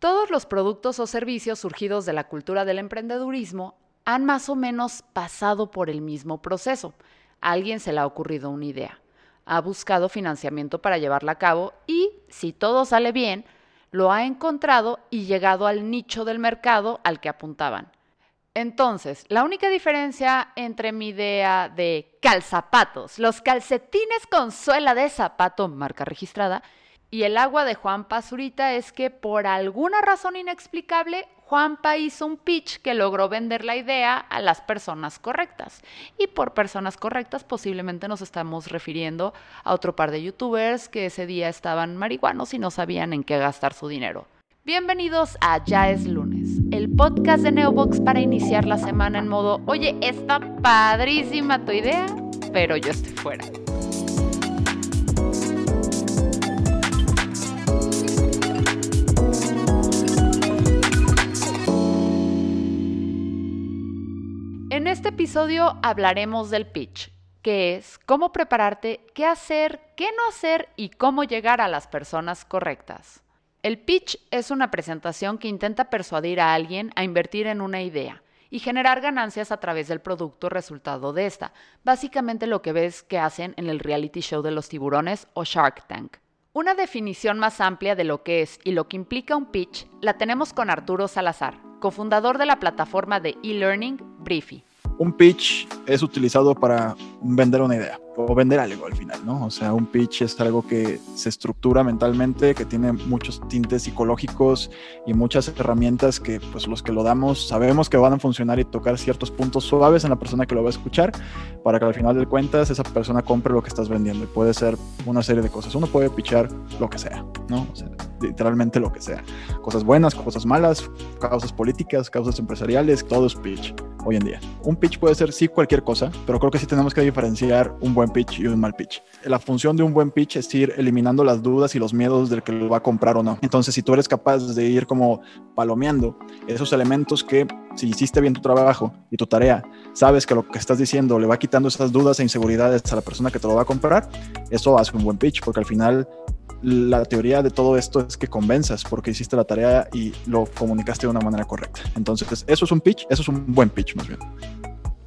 Todos los productos o servicios surgidos de la cultura del emprendedurismo han más o menos pasado por el mismo proceso. Alguien se le ha ocurrido una idea, ha buscado financiamiento para llevarla a cabo y, si todo sale bien, lo ha encontrado y llegado al nicho del mercado al que apuntaban. Entonces, la única diferencia entre mi idea de calzapatos, los calcetines con suela de zapato marca registrada, y el agua de Juan Pazurita es que por alguna razón inexplicable, Juanpa hizo un pitch que logró vender la idea a las personas correctas. Y por personas correctas posiblemente nos estamos refiriendo a otro par de youtubers que ese día estaban marihuanos y no sabían en qué gastar su dinero. Bienvenidos a Ya es lunes, el podcast de Neobox para iniciar la semana en modo, oye, está padrísima tu idea, pero yo estoy fuera. En este episodio hablaremos del pitch, que es cómo prepararte, qué hacer, qué no hacer y cómo llegar a las personas correctas. El pitch es una presentación que intenta persuadir a alguien a invertir en una idea y generar ganancias a través del producto resultado de esta. Básicamente lo que ves que hacen en el reality show de los tiburones o Shark Tank. Una definición más amplia de lo que es y lo que implica un pitch la tenemos con Arturo Salazar, cofundador de la plataforma de e-learning Briefy. Un pitch es utilizado para vender una idea o vender algo al final, ¿no? O sea, un pitch es algo que se estructura mentalmente, que tiene muchos tintes psicológicos y muchas herramientas que pues los que lo damos sabemos que van a funcionar y tocar ciertos puntos suaves en la persona que lo va a escuchar para que al final de cuentas esa persona compre lo que estás vendiendo. Y puede ser una serie de cosas. Uno puede pitchar lo que sea, ¿no? O sea, literalmente lo que sea. Cosas buenas, cosas malas, causas políticas, causas empresariales, todo es pitch hoy en día. Un pitch puede ser sí cualquier cosa, pero creo que sí tenemos que diferenciar un buen pitch y un mal pitch. La función de un buen pitch es ir eliminando las dudas y los miedos del que lo va a comprar o no. Entonces, si tú eres capaz de ir como palomeando esos elementos que si hiciste bien tu trabajo y tu tarea, sabes que lo que estás diciendo le va quitando esas dudas e inseguridades a la persona que te lo va a comprar, eso hace un buen pitch, porque al final la teoría de todo esto es que convenzas porque hiciste la tarea y lo comunicaste de una manera correcta. Entonces, eso es un pitch, eso es un buen pitch más bien.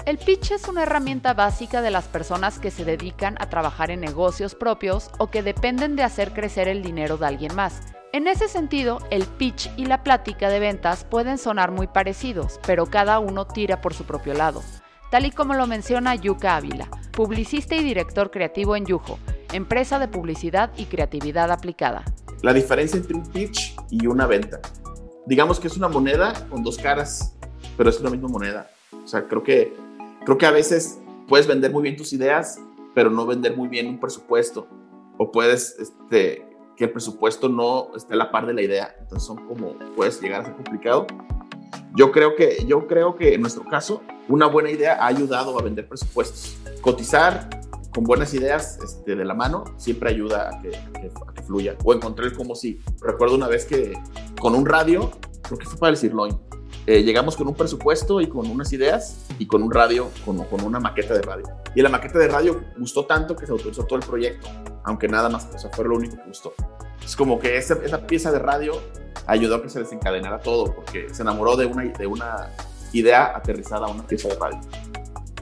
El pitch es una herramienta básica de las personas que se dedican a trabajar en negocios propios o que dependen de hacer crecer el dinero de alguien más. En ese sentido, el pitch y la plática de ventas pueden sonar muy parecidos, pero cada uno tira por su propio lado, tal y como lo menciona Yuka Ávila, publicista y director creativo en Yujo, empresa de publicidad y creatividad aplicada. La diferencia entre un pitch y una venta. Digamos que es una moneda con dos caras, pero es la misma moneda. O sea, creo que, creo que a veces puedes vender muy bien tus ideas, pero no vender muy bien un presupuesto. O puedes, este, que el presupuesto no esté a la par de la idea. Entonces son como, puedes llegar a ser complicado. Yo creo que, yo creo que en nuestro caso, una buena idea ha ayudado a vender presupuestos. Cotizar con buenas ideas este, de la mano siempre ayuda a que, fluya. O encontrar como si, recuerdo una vez que con un radio, creo que fue para el Sirloin, eh, llegamos con un presupuesto y con unas ideas y con un radio, con, con una maqueta de radio. Y la maqueta de radio gustó tanto que se autorizó todo el proyecto, aunque nada más, o sea, fue lo único que gustó. Es como que esa, esa pieza de radio ayudó a que se desencadenara todo, porque se enamoró de una, de una idea aterrizada a una pieza de radio.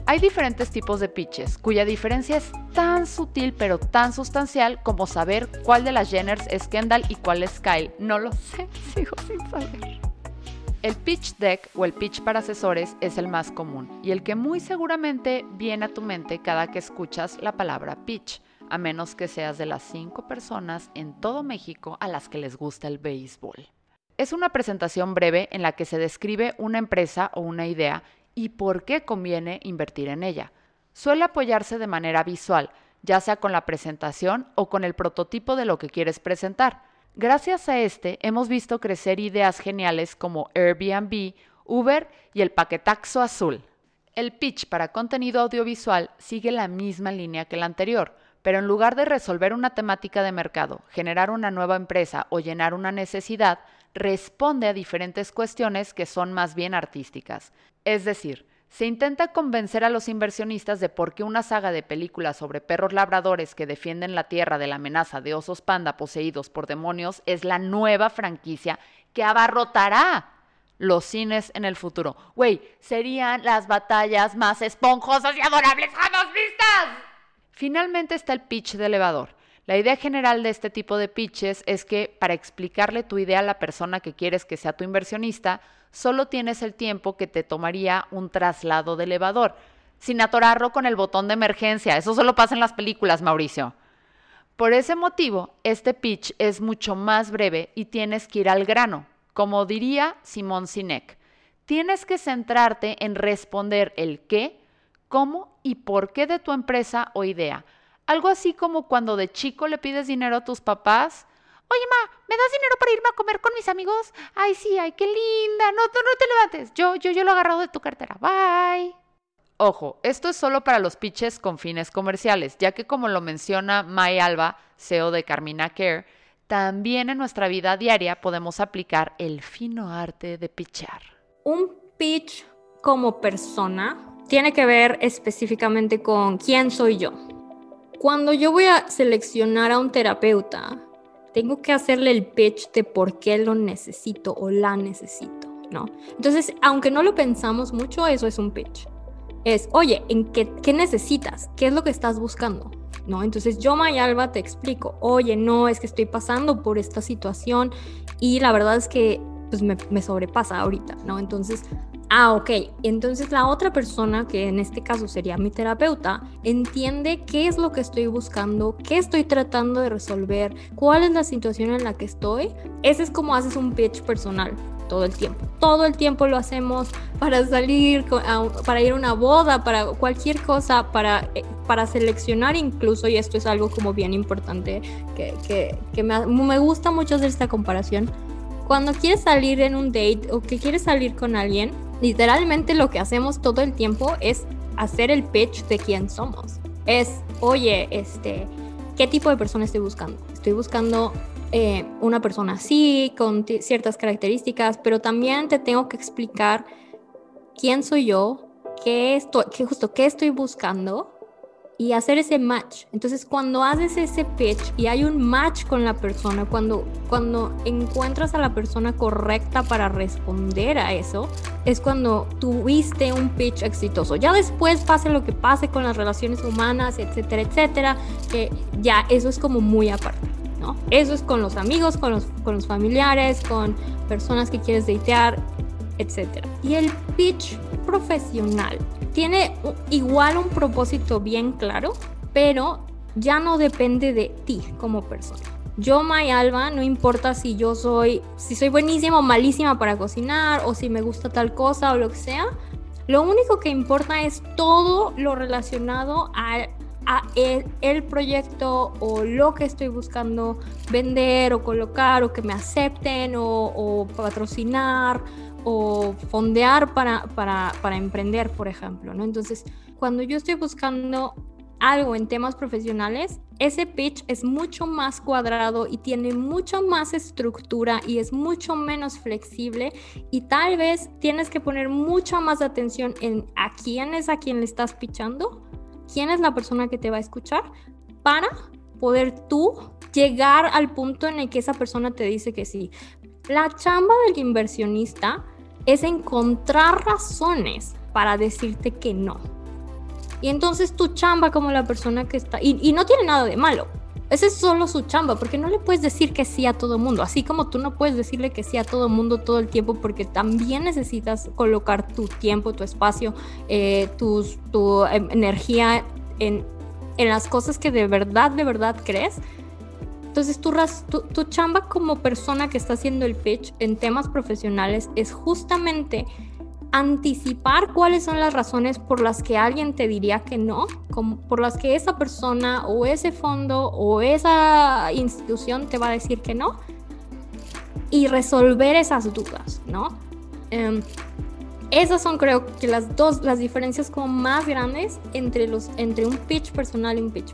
Hay diferentes tipos de pitches, cuya diferencia es tan sutil pero tan sustancial como saber cuál de las Jenners es Kendall y cuál es Kyle. No lo sé, sigo sin saber. El pitch deck o el pitch para asesores es el más común y el que muy seguramente viene a tu mente cada que escuchas la palabra pitch, a menos que seas de las cinco personas en todo México a las que les gusta el béisbol. Es una presentación breve en la que se describe una empresa o una idea y por qué conviene invertir en ella. Suele apoyarse de manera visual, ya sea con la presentación o con el prototipo de lo que quieres presentar. Gracias a este hemos visto crecer ideas geniales como Airbnb, Uber y el paquetaxo azul. El pitch para contenido audiovisual sigue la misma línea que el anterior, pero en lugar de resolver una temática de mercado, generar una nueva empresa o llenar una necesidad, responde a diferentes cuestiones que son más bien artísticas. Es decir, se intenta convencer a los inversionistas de por qué una saga de películas sobre perros labradores que defienden la tierra de la amenaza de osos panda poseídos por demonios es la nueva franquicia que abarrotará los cines en el futuro. Güey, serían las batallas más esponjosas y adorables jamás vistas. Finalmente está el pitch de elevador. La idea general de este tipo de pitches es que para explicarle tu idea a la persona que quieres que sea tu inversionista, solo tienes el tiempo que te tomaría un traslado de elevador, sin atorarlo con el botón de emergencia. Eso solo pasa en las películas, Mauricio. Por ese motivo, este pitch es mucho más breve y tienes que ir al grano. Como diría Simón Sinek, tienes que centrarte en responder el qué, cómo y por qué de tu empresa o idea. Algo así como cuando de chico le pides dinero a tus papás. Oye, ma, ¿me das dinero para irme a comer con mis amigos? Ay, sí, ay, qué linda. No, no, no te levantes. Yo, yo, yo lo he agarrado de tu cartera. Bye. Ojo, esto es solo para los pitches con fines comerciales, ya que como lo menciona May Alba, CEO de Carmina Care, también en nuestra vida diaria podemos aplicar el fino arte de pitchar. Un pitch como persona tiene que ver específicamente con quién soy yo. Cuando yo voy a seleccionar a un terapeuta, tengo que hacerle el pitch de por qué lo necesito o la necesito, ¿no? Entonces, aunque no lo pensamos mucho, eso es un pitch. Es, oye, ¿en qué, qué necesitas? ¿Qué es lo que estás buscando? ¿no? Entonces yo, Mayalba, te explico, oye, no, es que estoy pasando por esta situación y la verdad es que pues me, me sobrepasa ahorita, ¿no? Entonces, ah, ok, entonces la otra persona, que en este caso sería mi terapeuta, entiende qué es lo que estoy buscando, qué estoy tratando de resolver, cuál es la situación en la que estoy. Ese es como haces un pitch personal, todo el tiempo. Todo el tiempo lo hacemos para salir, para ir a una boda, para cualquier cosa, para, eh, para seleccionar incluso, y esto es algo como bien importante, que, que, que me, me gusta mucho hacer esta comparación. Cuando quieres salir en un date o que quieres salir con alguien, literalmente lo que hacemos todo el tiempo es hacer el pitch de quién somos. Es, oye, este, ¿qué tipo de persona estoy buscando? Estoy buscando eh, una persona así, con ciertas características, pero también te tengo que explicar quién soy yo, qué estoy, qué justo qué estoy buscando y hacer ese match. Entonces, cuando haces ese pitch y hay un match con la persona, cuando, cuando encuentras a la persona correcta para responder a eso, es cuando tuviste un pitch exitoso. Ya después pase lo que pase con las relaciones humanas, etcétera, etcétera, que ya eso es como muy aparte. Eso es con los amigos, con los, con los familiares, con personas que quieres datear, etc. Y el pitch profesional tiene igual un propósito bien claro, pero ya no depende de ti como persona. Yo, May Alba, no importa si yo soy, si soy buenísima o malísima para cocinar, o si me gusta tal cosa o lo que sea, lo único que importa es todo lo relacionado a a el, proyecto o lo que estoy buscando vender o colocar o que me acepten o, patrocinar o fondear para, para, para, emprender, por ejemplo, ¿no? Entonces, cuando yo estoy buscando algo en temas profesionales, ese pitch es mucho más cuadrado y tiene mucho más estructura y es mucho menos flexible y tal vez tienes que poner mucha más atención en a quién es a quien le estás pitchando quién es la persona que te va a escuchar para poder tú llegar al punto en el que esa persona te dice que sí. La chamba del inversionista es encontrar razones para decirte que no. Y entonces tu chamba como la persona que está, y, no tiene nada de malo, ese es solo su chamba, porque no le puedes decir que sí a todo mundo, así como tú no puedes decirle que sí a todo mundo todo el tiempo, porque también necesitas colocar tu tiempo, tu espacio, eh, tu em, energía en, en, las cosas que de verdad, de verdad crees. Entonces tu, chamba como persona que está haciendo el pitch en temas profesionales es justamente anticipar cuáles son las razones por las que alguien te diría que no, por las que esa persona o ese fondo o esa institución te va a decir que no y resolver esas dudas, ¿no? Em, esas son creo que las dos, las diferencias como más grandes entre, los, entre un pitch personal y un pitch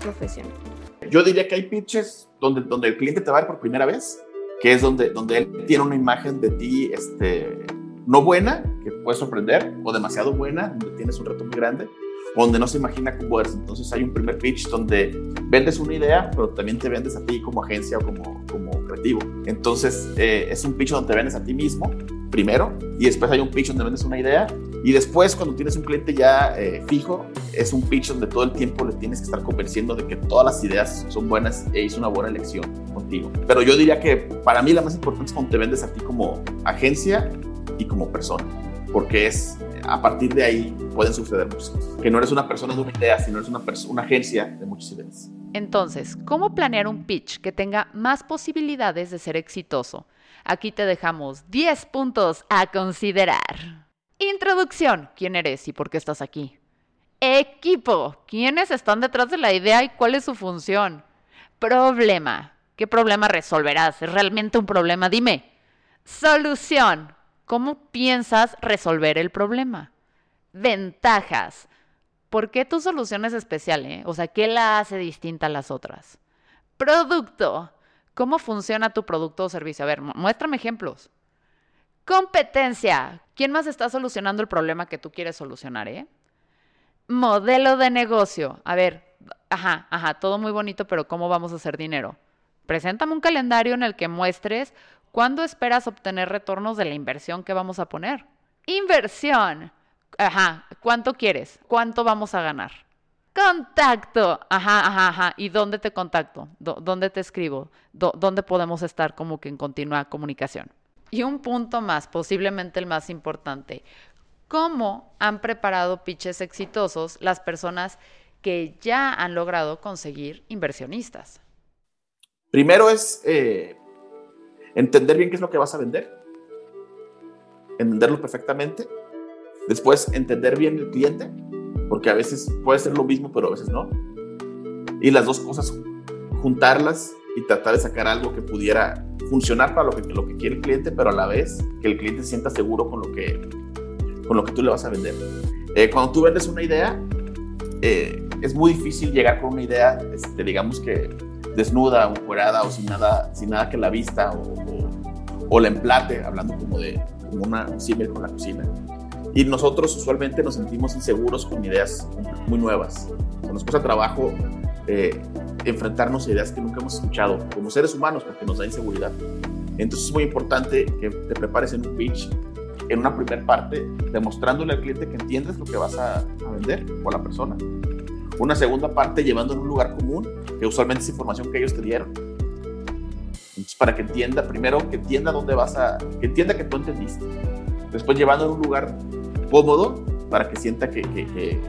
profesional. Yo diría que hay pitches donde, donde el cliente te va por primera vez, que es donde, donde él tiene una imagen de ti este, no buena, que puede sorprender, o demasiado buena, donde tienes un reto muy grande, o donde no se imagina cómo eres. Entonces hay un primer pitch donde vendes una idea, pero también te vendes a ti como agencia o como, como creativo. Entonces, eh, es un pitch donde te vendes a ti mismo primero y después hay un pitch donde vendes una idea y después cuando tienes un cliente ya eh, fijo, es un pitch donde todo el tiempo le tienes que estar convenciendo de que todas las ideas son buenas e hizo una buena elección contigo. Pero yo diría que para mí la más importante es cuando te vendes a ti como agencia y como persona, porque es a partir de ahí pueden suceder muchas cosas. Que no eres una persona de una idea, sino eres una, una agencia de muchas ideas. Entonces, ¿cómo planear un pitch que tenga más posibilidades de ser exitoso? Aquí te dejamos 10 puntos a considerar. Introducción. ¿Quién eres y por qué estás aquí? Equipo. ¿Quiénes están detrás de la idea y cuál es su función? Problema. ¿Qué problema resolverás? ¿Es realmente un problema? Dime. Solución. ¿Cómo piensas resolver el problema? Ventajas. ¿Por qué tu solución es especial? Eh? O sea, ¿qué la hace distinta a las otras? Producto. ¿Cómo funciona tu producto o servicio? A ver, muéstrame ejemplos. Competencia. ¿Quién más está solucionando el problema que tú quieres solucionar, eh? Modelo de negocio. A ver, ajá, ajá, todo muy bonito, pero ¿cómo vamos a hacer dinero? Preséntame un calendario en el que muestres cuándo esperas obtener retornos de la inversión que vamos a poner. Inversión. Ajá, ¿cuánto quieres? ¿Cuánto vamos a ganar? Contacto. Ajá, ajá, ajá. ¿Y dónde te contacto? ¿Dónde te escribo? ¿Dónde podemos estar como que en continua comunicación? Y un punto más, posiblemente el más importante. ¿Cómo han preparado pitches exitosos las personas que ya han logrado conseguir inversionistas? Primero es eh, entender bien qué es lo que vas a vender, entenderlo perfectamente. Después, entender bien el cliente, porque a veces puede ser lo mismo, pero a veces no. Y las dos cosas, juntarlas y tratar de sacar algo que pudiera funcionar para lo que, lo que quiere el cliente, pero a la vez que el cliente se sienta seguro con lo que, con lo que tú le vas a vender. Eh, cuando tú vendes una idea, eh, es muy difícil llegar con una idea, este, digamos que desnuda o o sin nada, sin nada que la vista o, o, la emplate, hablando como de como una, un símil con la cocina. Y nosotros usualmente nos sentimos inseguros con ideas muy nuevas. nos cuesta trabajo eh, enfrentarnos a ideas que nunca hemos escuchado como seres humanos porque nos da inseguridad. Entonces es muy importante que te prepares en un pitch, en una primera parte, demostrándole al cliente que entiendes lo que vas a, vender o a la persona. Una segunda parte llevando en un lugar común, que usualmente es información que ellos te dieron. Entonces, para que entienda, primero que entienda dónde vas a, que entienda que tú entendiste. Después llevando en un lugar cómodo para que sienta que,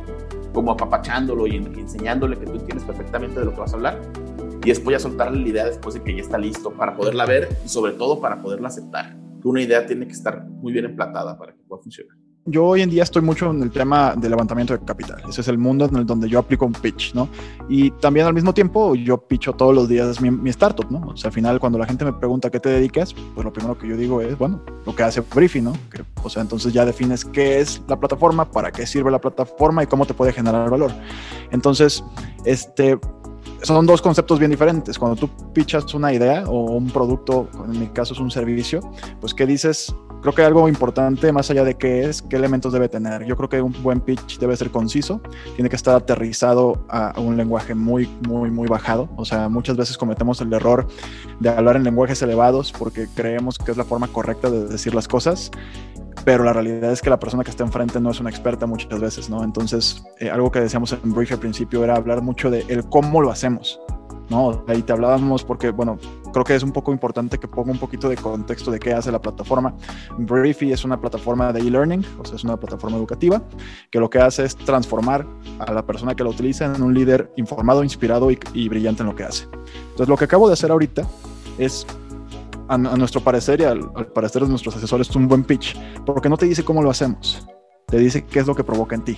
como apapachándolo y, enseñándole que tú entiendes perfectamente de lo que vas a hablar. Y después ya soltarle la idea después de que ya está listo para poderla ver y sobre todo para poderla aceptar. Una idea tiene que estar muy bien emplatada para que pueda funcionar. Yo hoy en día estoy mucho en el tema de levantamiento de capital. Ese es el mundo en el donde yo aplico un pitch, ¿no? Y también al mismo tiempo yo pitcho todos los días mi, startup, ¿no? O sea, al final cuando la gente me pregunta qué te dedicas, pues lo primero que yo digo es, bueno, lo que hace Briefing, ¿no? Que, o sea, entonces ya defines qué es la plataforma, para qué sirve la plataforma y cómo te puede generar valor. Entonces, este, son dos conceptos bien diferentes. Cuando tú pitchas una idea o un producto, en mi caso es un servicio, pues ¿qué dices? Creo que algo importante, más allá de qué es, qué elementos debe tener. Yo creo que un buen pitch debe ser conciso, tiene que estar aterrizado a un lenguaje muy, muy, muy bajado. O sea, muchas veces cometemos el error de hablar en lenguajes elevados porque creemos que es la forma correcta de decir las cosas pero la realidad es que la persona que está enfrente no es una experta muchas veces, ¿no? Entonces, eh, algo que decíamos en Brief al principio era hablar mucho de el cómo lo hacemos, ¿no? Ahí te hablábamos porque, bueno, creo que es un poco importante que ponga un poquito de contexto de qué hace la plataforma. Briefy es una plataforma de e-learning, o sea, es una plataforma educativa que lo que hace es transformar a la persona que la utiliza en un líder informado, inspirado y, y brillante en lo que hace. Entonces, lo que acabo de hacer ahorita es a, nuestro parecer y al, parecer de nuestros asesores, un buen pitch, porque no te dice cómo lo hacemos, te dice qué es lo que provoca en ti.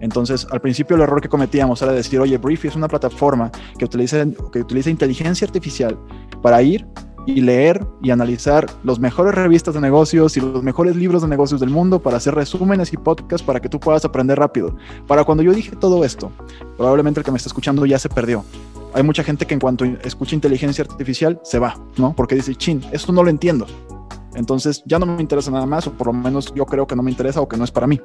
Entonces, al principio el error que cometíamos era decir, oye, Briefy es una plataforma que utiliza, que utiliza inteligencia artificial para ir y leer y analizar los mejores revistas de negocios y los mejores libros de negocios del mundo para hacer resúmenes y podcasts para que tú puedas aprender rápido. Para cuando yo dije todo esto, probablemente el que me está escuchando ya se perdió. Hay mucha gente que en cuanto escucha inteligencia artificial se va, ¿no? Porque dice, chin, esto no lo entiendo. Entonces ya no me interesa nada más, o por lo menos yo creo que no me interesa o que no es para mí.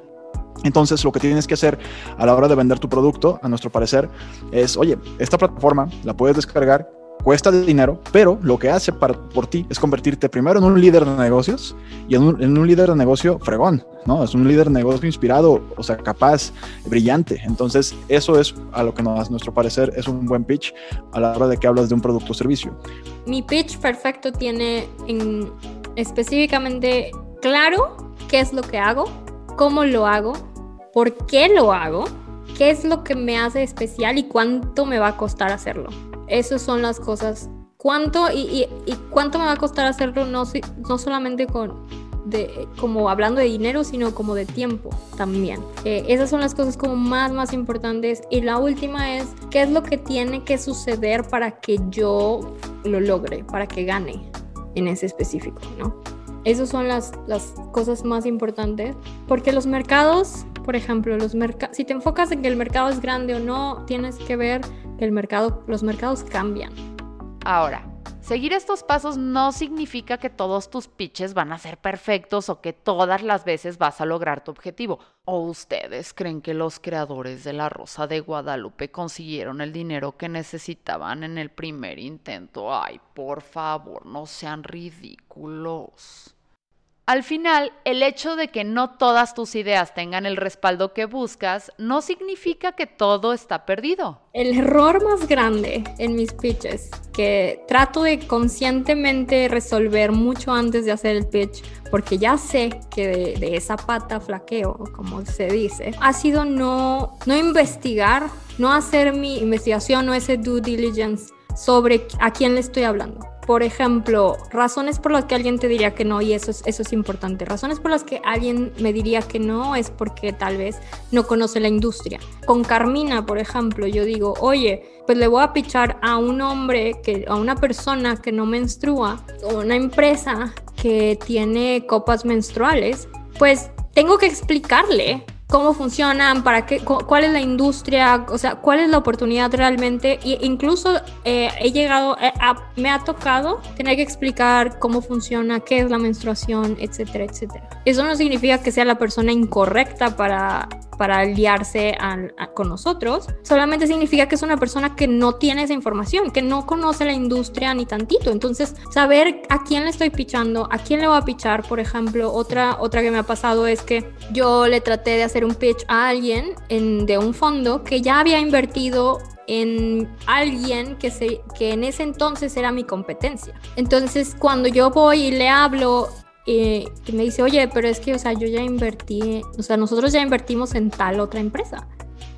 Entonces, lo que tienes que hacer a la hora de vender tu producto, a nuestro parecer, es, oye, esta plataforma la puedes descargar cuesta dinero, pero lo que hace para, por ti es convertirte primero en un líder de negocios y en un, en un, líder de negocio fregón, ¿no? Es un líder de negocio inspirado, o sea, capaz, brillante. Entonces, eso es a lo que nos, a nuestro parecer es un buen pitch a la hora de que hablas de un producto o servicio. Mi pitch perfecto tiene en, específicamente claro qué es lo que hago, cómo lo hago, por qué lo hago, qué es lo que me hace especial y cuánto me va a costar hacerlo. Esas son las cosas. ¿Cuánto y, cuánto me va a costar hacerlo? No, no solamente con, como hablando de dinero, sino como de tiempo también. Eh, esas son las cosas como más, más importantes. Y la última es, ¿qué es lo que tiene que suceder para que yo lo logre, para que gane en ese específico, ¿no? Esas son las, las cosas más importantes, porque los mercados, por ejemplo, los si te enfocas en que el mercado es grande o no, tienes que ver el mercado, los mercados cambian. Ahora, seguir estos pasos no significa que todos tus pitches van a ser perfectos o que todas las veces vas a lograr tu objetivo. ¿O ustedes creen que los creadores de la Rosa de Guadalupe consiguieron el dinero que necesitaban en el primer intento? Ay, por favor, no sean ridículos. Al final, el hecho de que no todas tus ideas tengan el respaldo que buscas no significa que todo está perdido. El error más grande en mis pitches, que trato de conscientemente resolver mucho antes de hacer el pitch, porque ya sé que de, esa pata flaqueo, como se dice, ha sido no, no investigar, no hacer mi investigación o ese due diligence sobre a quién le estoy hablando por ejemplo, razones por las que alguien te diría que no, y eso es, eso es importante. Razones por las que alguien me diría que no es porque tal vez no conoce la industria. Con Carmina, por ejemplo, yo digo, oye, pues le voy a pichar a un hombre, que, a una persona que no menstrua, o una empresa que tiene copas menstruales, pues tengo que explicarle cómo funcionan, para qué, cuál es la industria, o sea, cuál es la oportunidad realmente. E incluso eh, he llegado, eh, me ha tocado tener que explicar cómo funciona, qué es la menstruación, etcétera, etcétera. Eso no significa que sea la persona incorrecta para para aliarse con nosotros, solamente significa que es una persona que no tiene esa información, que no conoce la industria ni tantito. Entonces, saber a quién le estoy pichando, a quién le voy a pichar, por ejemplo, otra, otra que me ha pasado es que yo le traté de hacer un pitch a alguien en, de un fondo que ya había invertido en alguien que, se, que en ese entonces era mi competencia. Entonces, cuando yo voy y le hablo y me dice, oye, pero es que, o sea, yo ya invertí, o sea, nosotros ya invertimos en tal otra empresa.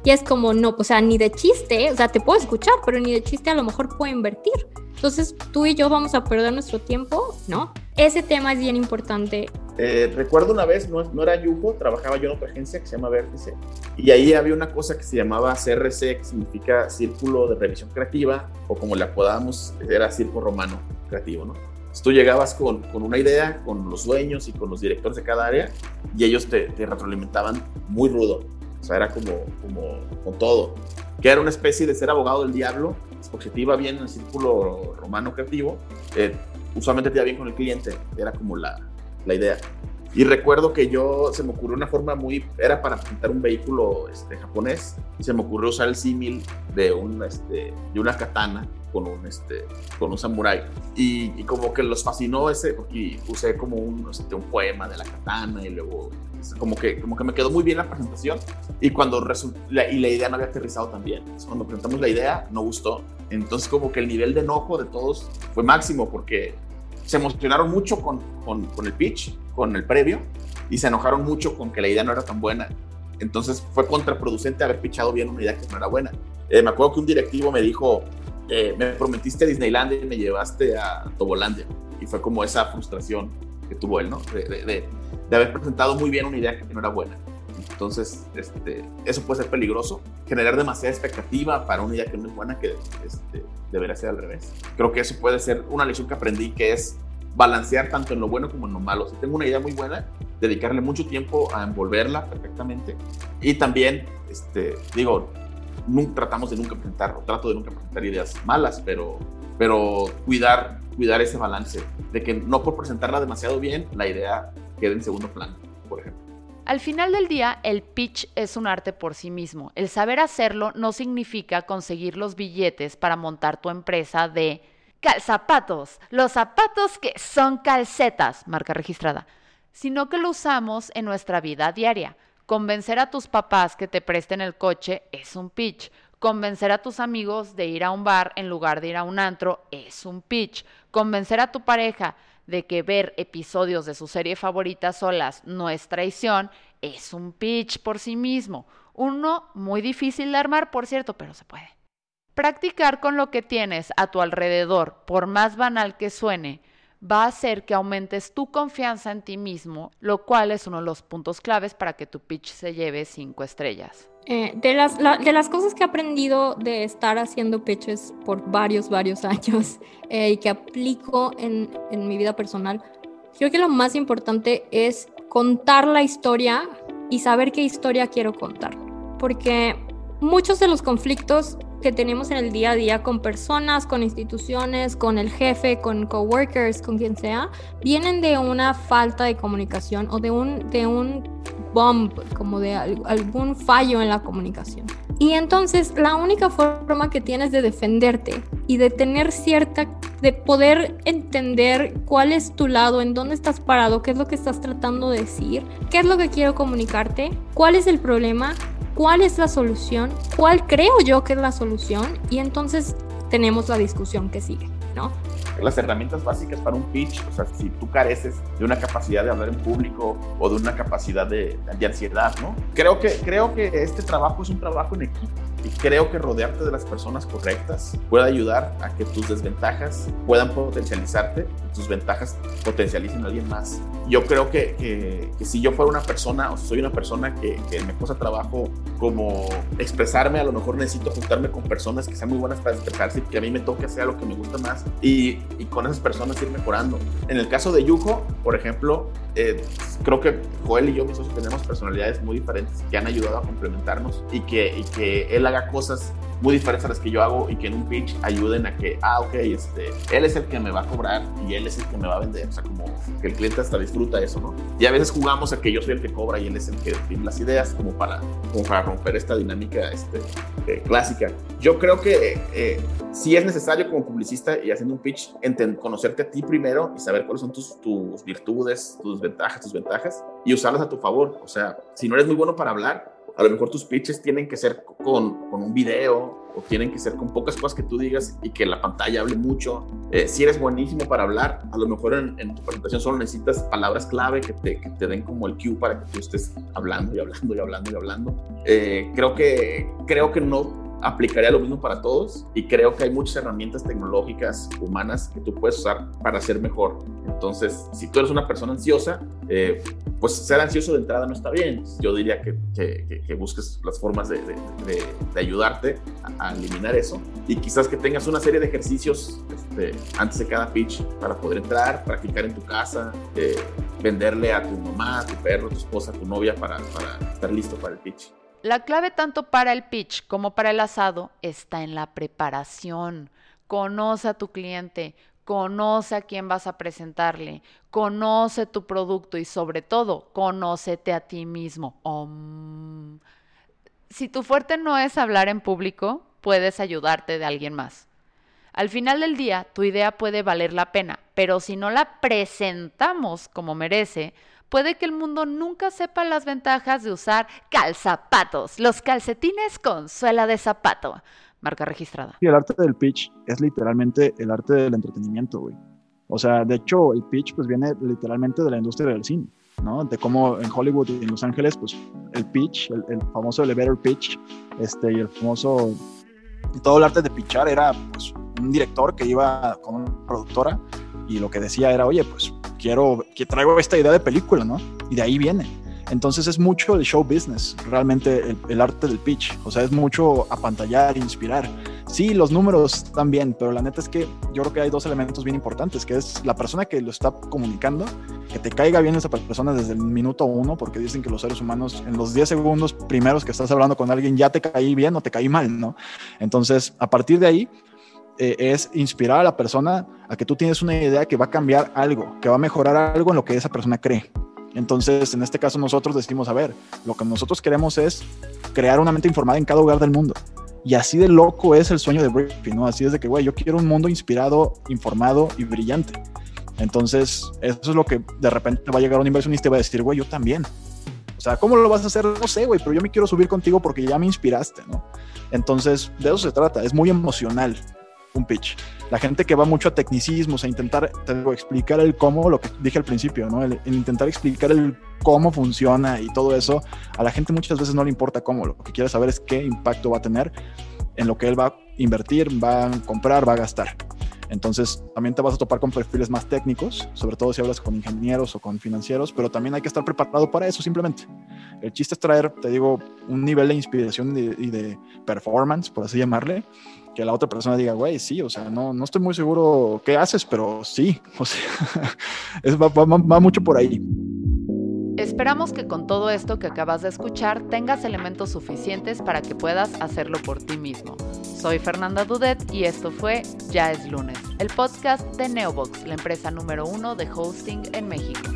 Y es como, no, o sea, ni de chiste, o sea, te puedo escuchar, pero ni de chiste a lo mejor puedo invertir. Entonces, tú y yo vamos a perder nuestro tiempo, ¿no? Ese tema es bien importante. Eh, recuerdo una vez, no, no era Yugo, trabajaba yo en otra agencia que se llama Vértice, y ahí había una cosa que se llamaba CRC, que significa Círculo de Revisión Creativa, o como le apodamos, era Círculo Romano Creativo, ¿no? Tú llegabas con, con, una idea, con los dueños y con los directores de cada área, y ellos te, te retroalimentaban muy rudo. O sea, era como, como con todo. Que era una especie de ser abogado del diablo, porque te iba bien en el círculo romano creativo, eh, usualmente te iba bien con el cliente, era como la, la idea. Y recuerdo que yo, se me ocurrió una forma muy, era para pintar un vehículo este, japonés, y se me ocurrió usar el símil de, un, este, de una katana con un, este, con un samurái. Y, como que los fascinó ese, porque usé como un, este, un poema de la katana y luego como que, como que me quedó muy bien la presentación. Y cuando la, y la idea no había aterrizado también. Cuando presentamos la idea, no gustó. Entonces como que el nivel de enojo de todos fue máximo porque se emocionaron mucho con, con, con el pitch, con el previo, y se enojaron mucho con que la idea no era tan buena. Entonces fue contraproducente haber pichado bien una idea que no era buena. Eh, me acuerdo que un directivo me dijo, eh, me prometiste Disneylandia y me llevaste a Tobolandia. Y fue como esa frustración que tuvo él, ¿no? De, de, de, haber presentado muy bien una idea que no era buena. Entonces, este, eso puede ser peligroso. Generar demasiada expectativa para una idea que no es buena, que este, debería ser al revés. Creo que eso puede ser una lección que aprendí, que es balancear tanto en lo bueno como en lo malo. Si tengo una idea muy buena, dedicarle mucho tiempo a envolverla perfectamente. Y también, este, digo, nunca tratamos de nunca presentar, o trato de nunca presentar ideas malas, pero, pero cuidar, cuidar ese balance, de que no por presentarla demasiado bien, la idea quede en segundo plano, por ejemplo. Al final del día, el pitch es un arte por sí mismo. El saber hacerlo no significa conseguir los billetes para montar tu empresa de calzapatos, los zapatos que son calcetas, marca registrada, sino que lo usamos en nuestra vida diaria. Convencer a tus papás que te presten el coche es un pitch. Convencer a tus amigos de ir a un bar en lugar de ir a un antro es un pitch. Convencer a tu pareja de que ver episodios de su serie favorita solas no es traición es un pitch por sí mismo. Uno muy difícil de armar, por cierto, pero se puede. Practicar con lo que tienes a tu alrededor, por más banal que suene, va a hacer que aumentes tu confianza en ti mismo, lo cual es uno de los puntos claves para que tu pitch se lleve cinco estrellas. Eh, de, las, de las cosas que he aprendido de estar haciendo pitches por varios, varios años eh, y que aplico en, en mi vida personal, creo que lo más importante es contar la historia y saber qué historia quiero contar. Porque muchos de los conflictos que tenemos en el día a día con personas, con instituciones, con el jefe, con coworkers, con quien sea, vienen de una falta de comunicación o de un, de un bump, como de algún fallo en la comunicación. Y entonces la única forma que tienes de defenderte y de tener cierta, de poder entender cuál es tu lado, en dónde estás parado, qué es lo que estás tratando de decir, qué es lo que quiero comunicarte, cuál es el problema cuál es la solución, cuál creo yo que es la solución y entonces tenemos la discusión que sigue, ¿no? Las herramientas básicas para un pitch, o sea, si tú careces de una capacidad de hablar en público o de una capacidad de, ansiedad, ¿no? Creo que, creo que este trabajo es un trabajo en equipo y creo que rodearte de las personas correctas puede ayudar a que tus desventajas puedan potencializarte y tus ventajas potencialicen a alguien más. Yo creo que, que, si yo fuera una persona o soy una persona que, que me cuesta trabajo como expresarme, a lo mejor necesito juntarme con personas que sean muy buenas para expresarse y que a mí me toque hacer lo que me gusta más y, y con esas personas ir mejorando. En el caso de Yujo, por ejemplo, eh, creo que Joel y yo, mis socios, tenemos personalidades muy diferentes que han ayudado a complementarnos y que, y que él haga cosas muy diferentes a las que yo hago y que en un pitch ayuden a que, ah, ok, este, él es el que me va a cobrar y él es el que me va a vender. O sea, como que el cliente hasta disfruta eso, ¿no? Y a veces jugamos a que yo soy el que cobra y él es el que tiene las ideas, como para, como para romper esta dinámica este, eh, clásica. Yo creo que eh, si es necesario como publicista y haciendo un pitch, conocerte a ti primero y saber cuáles son tus, tus virtudes, tus ventajas, tus ventajas y usarlas a tu favor. O sea, si no eres muy bueno para hablar, a lo mejor tus pitches tienen que ser con, con, un video o tienen que ser con pocas cosas que tú digas y que la pantalla hable mucho. Eh, si eres buenísimo para hablar, a lo mejor en, tu presentación solo necesitas palabras clave que te, que te, den como el cue para que tú estés hablando y hablando y hablando y hablando. Eh, creo, que, creo que no aplicaría lo mismo para todos y creo que hay muchas herramientas tecnológicas humanas que tú puedes usar para ser mejor. Entonces, si tú eres una persona ansiosa, eh, pues ser ansioso de entrada no está bien. Yo diría que, que, busques las formas de, de, de, ayudarte a, eliminar eso y quizás que tengas una serie de ejercicios este, antes de cada pitch para poder entrar, practicar en tu casa, eh, venderle a tu mamá, a tu perro, a tu esposa, a tu novia para, para estar listo para el pitch. La clave tanto para el pitch como para el asado está en la preparación. Conoce a tu cliente, conoce a quién vas a presentarle, conoce tu producto y sobre todo, conócete a ti mismo. Si tu fuerte no es hablar en público, puedes ayudarte de alguien más. Al final del día, tu idea puede valer la pena, pero si no la presentamos como merece, puede que el mundo nunca sepa las ventajas de usar calzapatos, los calcetines con suela de zapato. Marca registrada. Y el arte del pitch es literalmente el arte del entretenimiento, güey. O sea, de hecho, el pitch pues viene literalmente de la industria del cine, ¿no? De cómo en Hollywood y en Los Ángeles, pues el pitch, el, famoso elevator pitch, este, y el famoso, todo el arte de pitchar era pues un director que iba con una productora y lo que decía era, oye, pues quiero, que traigo esta idea de película, ¿no? Y de ahí viene. Entonces es mucho el show business, realmente el, arte del pitch. O sea, es mucho apantallar, inspirar. Sí, los números también, pero la neta es que yo creo que hay dos elementos bien importantes, que es la persona que lo está comunicando, que te caiga bien esa persona desde el minuto uno, porque dicen que los seres humanos en los 10 segundos primeros que estás hablando con alguien ya te caí bien o te caí mal, ¿no? Entonces, a partir de ahí, eh, es inspirar a la persona a que tú tienes una idea que va a cambiar algo, que va a mejorar algo en lo que esa persona cree. Entonces, en este caso nosotros decimos, a ver, lo que nosotros queremos es crear una mente informada en cada lugar del mundo. Y así de loco es el sueño de Briefing, ¿no? Así es de que, güey, yo quiero un mundo inspirado, informado y brillante. Entonces, eso es lo que de repente va a llegar un inversionista y va a decir, güey, yo también. O sea, ¿cómo lo vas a hacer? No sé, güey, pero yo me quiero subir contigo porque ya me inspiraste, ¿no? Entonces, de eso se trata, es muy emocional un pitch. La gente que va mucho a tecnicismos, a intentar explicar el cómo, lo que dije al principio, ¿no? El, intentar explicar el cómo funciona y todo eso, a la gente muchas veces no le importa cómo, lo que quiere saber es qué impacto va a tener en lo que él va a invertir, va a comprar, va a gastar. Entonces, también te vas a topar con perfiles más técnicos, sobre todo si hablas con ingenieros o con financieros, pero también hay que estar preparado para eso simplemente. El chiste es traer, te digo, un nivel de inspiración y de performance, por así llamarle, que la otra persona diga, güey, sí, o sea, no, no estoy muy seguro qué haces, pero sí, o sea, es, va, va mucho por ahí. Esperamos que con todo esto que acabas de escuchar tengas elementos suficientes para que puedas hacerlo por ti mismo. Soy Fernanda Dudet y esto fue Ya es lunes, el podcast de Neobox, la empresa número uno de hosting en México.